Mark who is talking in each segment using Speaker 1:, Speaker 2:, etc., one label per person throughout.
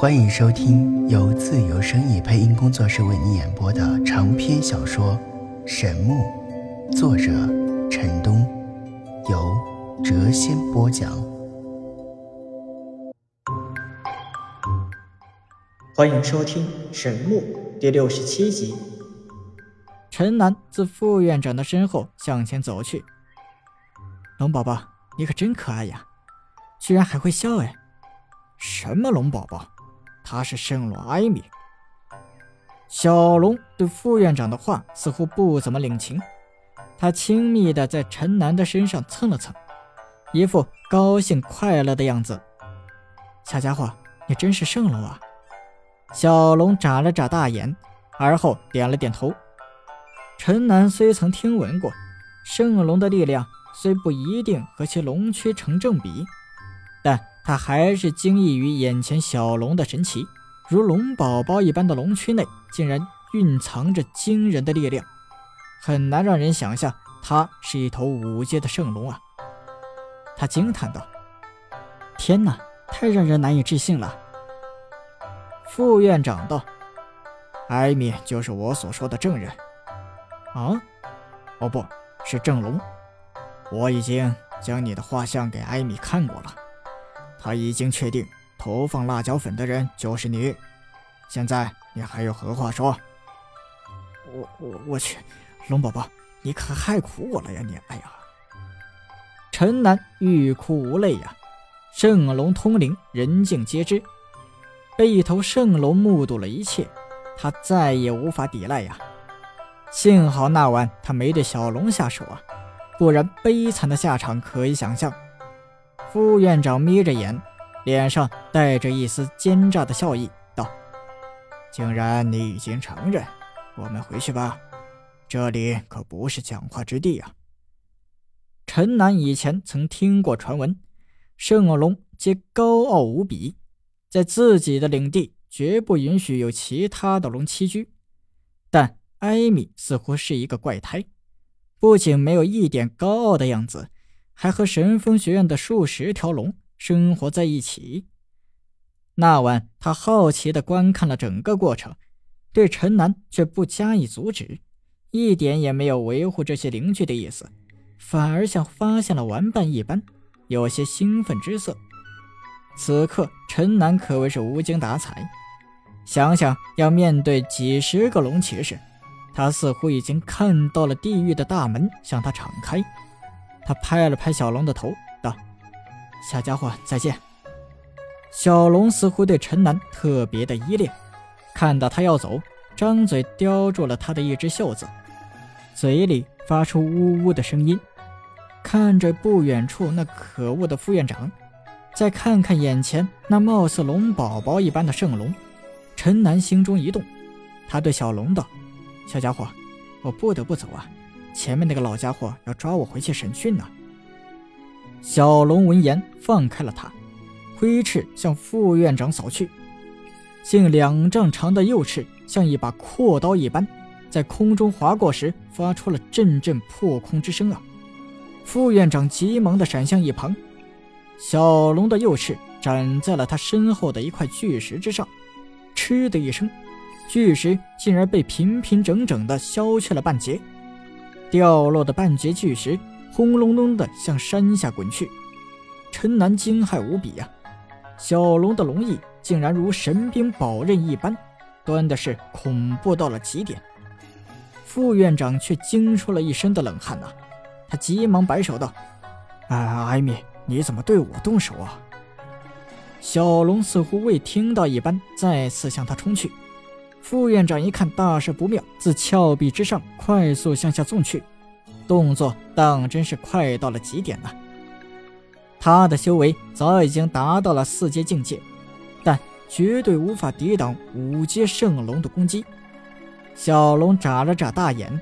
Speaker 1: 欢迎收听由自由声意配音工作室为你演播的长篇小说《神木》，作者陈东，由谪仙播讲。
Speaker 2: 欢迎收听《神木》第六十七集。
Speaker 3: 陈楠自副院长的身后向前走去。龙宝宝，你可真可爱呀，居然还会笑哎！
Speaker 4: 什么龙宝宝？他是圣罗艾米。
Speaker 3: 小龙对副院长的话似乎不怎么领情，他亲密的在陈楠的身上蹭了蹭，一副高兴快乐的样子。小家伙，你真是圣龙啊！小龙眨了眨大眼，而后点了点头。陈楠虽曾听闻过，圣龙的力量虽不一定和其龙躯成正比，但。他还是惊异于眼前小龙的神奇，如龙宝宝一般的龙躯内竟然蕴藏着惊人的力量，很难让人想象它是一头五阶的圣龙啊！他惊叹道：“天哪，太让人难以置信了。”副院长道：“
Speaker 4: 艾米就是我所说的证人。”
Speaker 3: 啊？
Speaker 4: 哦，不是正龙。我已经将你的画像给艾米看过了。他已经确定投放辣椒粉的人就是你，现在你还有何话说？
Speaker 3: 我我我去，龙宝宝，你可害苦我了呀你！哎呀，陈南欲哭无泪呀！圣龙通灵，人尽皆知，被一头圣龙目睹了一切，他再也无法抵赖呀！幸好那晚他没对小龙下手啊，不然悲惨的下场可以想象。副院长眯着眼，脸上带着一丝奸诈的笑意，道：“
Speaker 4: 竟然你已经承认，我们回去吧，这里可不是讲话之地啊。”
Speaker 3: 陈南以前曾听过传闻，圣龙皆高傲无比，在自己的领地绝不允许有其他的龙栖居。但艾米似乎是一个怪胎，不仅没有一点高傲的样子。还和神风学院的数十条龙生活在一起。那晚，他好奇地观看了整个过程，对陈南却不加以阻止，一点也没有维护这些邻居的意思，反而像发现了玩伴一般，有些兴奋之色。此刻，陈南可谓是无精打采。想想要面对几十个龙骑士，他似乎已经看到了地狱的大门向他敞开。他拍了拍小龙的头，道：“小家伙，再见。”小龙似乎对陈南特别的依恋，看到他要走，张嘴叼住了他的一只袖子，嘴里发出呜呜的声音。看着不远处那可恶的副院长，再看看眼前那貌似龙宝宝一般的圣龙，陈南心中一动，他对小龙道：“小家伙，我不得不走啊。”前面那个老家伙要抓我回去审讯呢。小龙闻言放开了他，挥翅向副院长扫去，近两丈长的右翅像一把阔刀一般，在空中划过时发出了阵阵破空之声啊！副院长急忙的闪向一旁，小龙的右翅斩在了他身后的一块巨石之上，嗤的一声，巨石竟然被平平整整的削去了半截。掉落的半截巨石轰隆隆的向山下滚去，陈南惊骇无比呀！小龙的龙翼竟然如神兵宝刃一般，端的是恐怖到了极点。副院长却惊出了一身的冷汗呐，他急忙摆手道：“
Speaker 4: 哎，艾米，你怎么对我动手啊？”
Speaker 3: 小龙似乎未听到一般，再次向他冲去。副院长一看大事不妙，自峭壁之上快速向下纵去，动作当真是快到了极点了。他的修为早已经达到了四阶境界，但绝对无法抵挡五阶圣龙的攻击。小龙眨了眨大眼，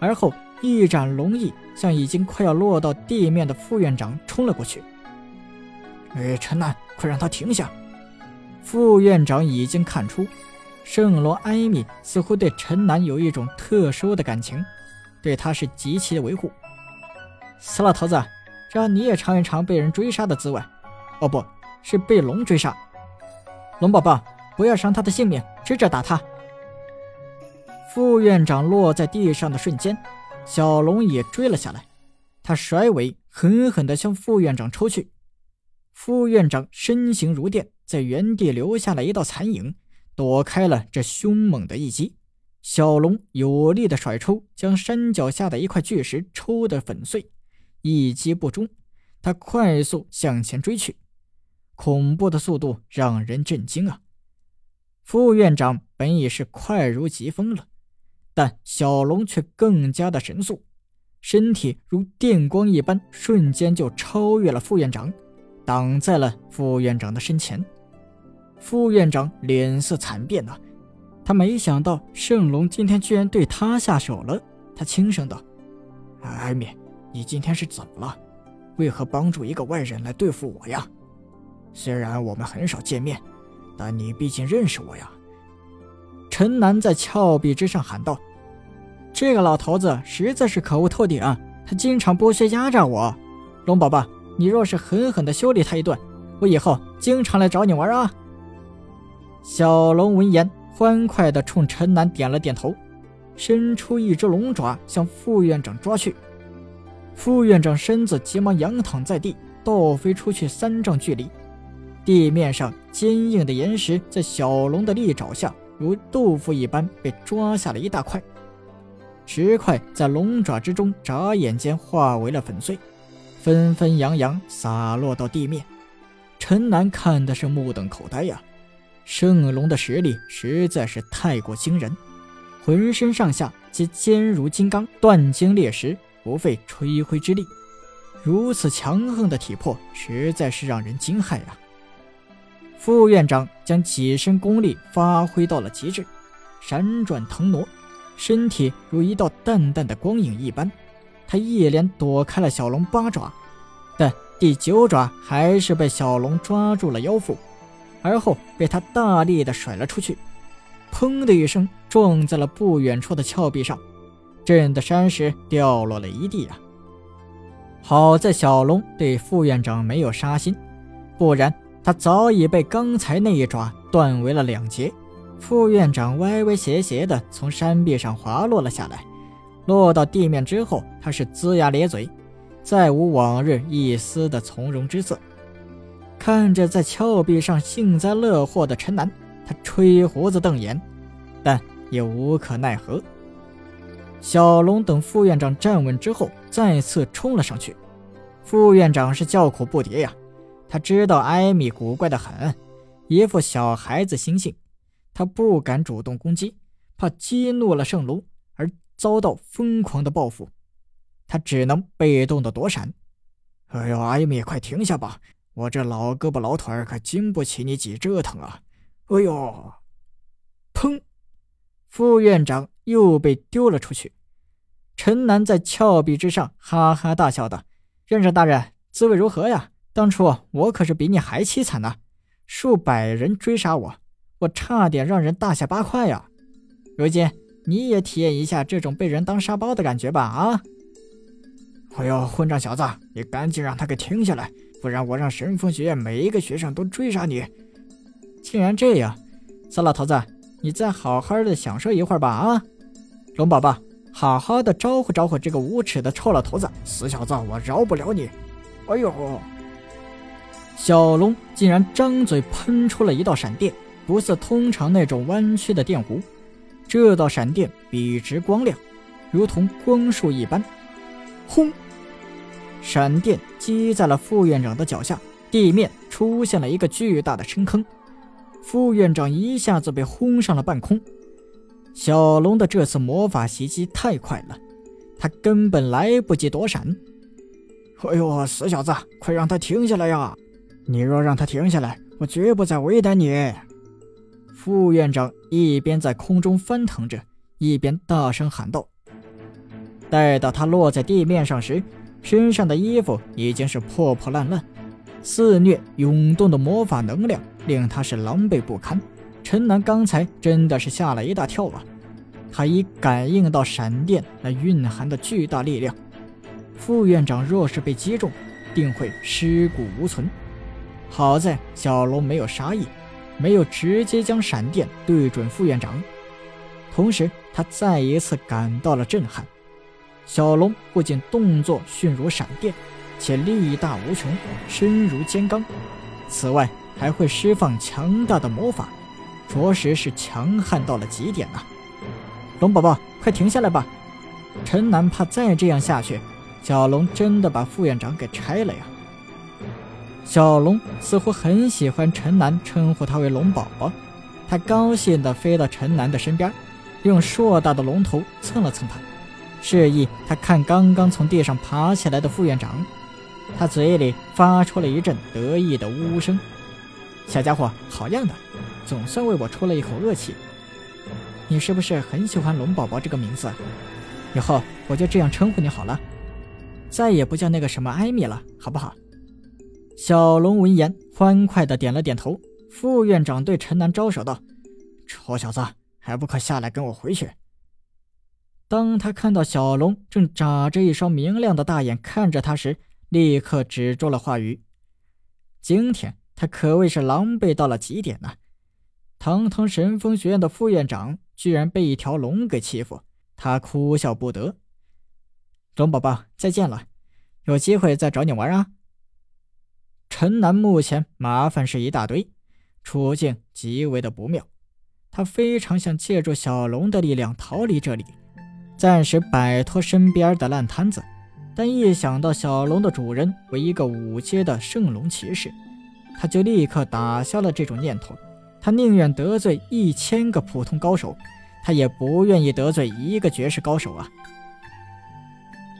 Speaker 3: 而后一展龙翼，向已经快要落到地面的副院长冲了过去。
Speaker 4: 哎，陈南，快让他停下！
Speaker 3: 副院长已经看出。圣罗艾米似乎对陈南有一种特殊的感情，对他是极其的维护。死老头子，让你也尝一尝被人追杀的滋味！哦，不是被龙追杀。龙宝宝，不要伤他的性命，接着打他。副院长落在地上的瞬间，小龙也追了下来。他甩尾，狠狠地向副院长抽去。副院长身形如电，在原地留下了一道残影，躲开了这凶猛的一击。小龙有力的甩出，将山脚下的一块巨石抽得粉碎。一击不中，他快速向前追去，恐怖的速度让人震惊啊！副院长本已是快如疾风了，但小龙却更加的神速，身体如电光一般，瞬间就超越了副院长，挡在了副院长的身前。副院长脸色惨变呐，他没想到圣龙今天居然对他下手了。他轻声道：“
Speaker 4: 艾米。”你今天是怎么了？为何帮助一个外人来对付我呀？虽然我们很少见面，但你毕竟认识我呀。
Speaker 3: 陈南在峭壁之上喊道：“这个老头子实在是可恶透顶啊，他经常剥削压榨我。龙宝宝，你若是狠狠地修理他一顿，我以后经常来找你玩啊。”小龙闻言，欢快地冲陈南点了点头，伸出一只龙爪向副院长抓去。副院长身子急忙仰躺在地，倒飞出去三丈距离。地面上坚硬的岩石在小龙的利爪下，如豆腐一般被抓下了一大块。石块在龙爪之中眨眼间化为了粉碎，纷纷扬扬洒落到地面。陈南看的是目瞪口呆呀！圣龙的实力实在是太过惊人，浑身上下皆坚如金刚，断金裂石。不费吹灰之力，如此强横的体魄，实在是让人惊骇啊！副院长将几身功力发挥到了极致，闪转腾挪，身体如一道淡淡的光影一般。他一连躲开了小龙八爪，但第九爪还是被小龙抓住了腰腹，而后被他大力的甩了出去，砰的一声撞在了不远处的峭壁上。震得山石掉落了一地啊！好在小龙对副院长没有杀心，不然他早已被刚才那一爪断为了两截。副院长歪歪斜斜的从山壁上滑落了下来，落到地面之后，他是龇牙咧嘴，再无往日一丝的从容之色。看着在峭壁上幸灾乐祸的陈南，他吹胡子瞪眼，但也无可奈何。小龙等副院长站稳之后，再次冲了上去。副院长是叫苦不迭呀，他知道艾米古怪的很，一副小孩子心性，他不敢主动攻击，怕激怒了圣龙而遭到疯狂的报复，他只能被动的躲闪。
Speaker 4: 哎呦，艾米，快停下吧，我这老胳膊老腿儿可经不起你几折腾啊！哎呦，
Speaker 3: 砰！副院长又被丢了出去。陈南在峭壁之上哈哈大笑道：“院长大人，滋味如何呀？当初我可是比你还凄惨呢，数百人追杀我，我差点让人大卸八块呀。如今你也体验一下这种被人当沙包的感觉吧！啊！
Speaker 4: 哎呦，混账小子，你赶紧让他给停下来，不然我让神风学院每一个学生都追杀你！
Speaker 3: 既然这样，死老头子。”你再好好的享受一会儿吧，啊，龙宝宝，好好的招呼招呼这个无耻的臭老头子，
Speaker 4: 死小子，我饶不了你！哎呦，
Speaker 3: 小龙竟然张嘴喷出了一道闪电，不似通常那种弯曲的电弧，这道闪电笔直光亮，如同光束一般。轰！闪电击在了副院长的脚下，地面出现了一个巨大的深坑。副院长一下子被轰上了半空，小龙的这次魔法袭击太快了，他根本来不及躲闪。
Speaker 4: 哎呦，死小子，快让他停下来呀！你若让他停下来，我绝不再为难你。
Speaker 3: 副院长一边在空中翻腾着，一边大声喊道。待到他落在地面上时，身上的衣服已经是破破烂烂。肆虐涌动的魔法能量令他是狼狈不堪。陈南刚才真的是吓了一大跳啊！他已感应到闪电那蕴含的巨大力量。副院长若是被击中，定会尸骨无存。好在小龙没有杀意，没有直接将闪电对准副院长，同时他再一次感到了震撼。小龙不仅动作迅如闪电，且力大无穷，身如尖钢，此外还会释放强大的魔法，着实是强悍到了极点呐！龙宝宝，快停下来吧！陈南怕再这样下去，小龙真的把副院长给拆了呀！小龙似乎很喜欢陈南称呼他为龙宝宝，他高兴地飞到陈南的身边，用硕大的龙头蹭了蹭他，示意他看刚刚从地上爬起来的副院长。他嘴里发出了一阵得意的呜呜声：“小家伙，好样的，总算为我出了一口恶气。你是不是很喜欢龙宝宝这个名字？以后我就这样称呼你好了，再也不叫那个什么艾米了，好不好？”小龙闻言，欢快的点了点头。副院长对陈南招手道：“臭小子，还不快下来跟我回去！”当他看到小龙正眨着一双明亮的大眼看着他时，立刻止住了话语。今天他可谓是狼狈到了极点呐！堂堂神风学院的副院长，居然被一条龙给欺负，他哭笑不得。龙宝宝，再见了，有机会再找你玩啊！陈南目前麻烦是一大堆，处境极为的不妙。他非常想借助小龙的力量逃离这里，暂时摆脱身边的烂摊子。但一想到小龙的主人为一个五阶的圣龙骑士，他就立刻打消了这种念头。他宁愿得罪一千个普通高手，他也不愿意得罪一个绝世高手啊！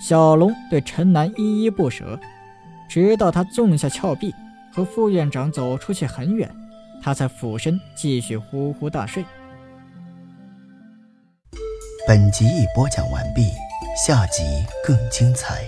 Speaker 3: 小龙对陈南依依不舍。直到他纵下峭壁，和副院长走出去很远，他才俯身继续呼呼大睡。
Speaker 1: 本集已播讲完毕，下集更精彩。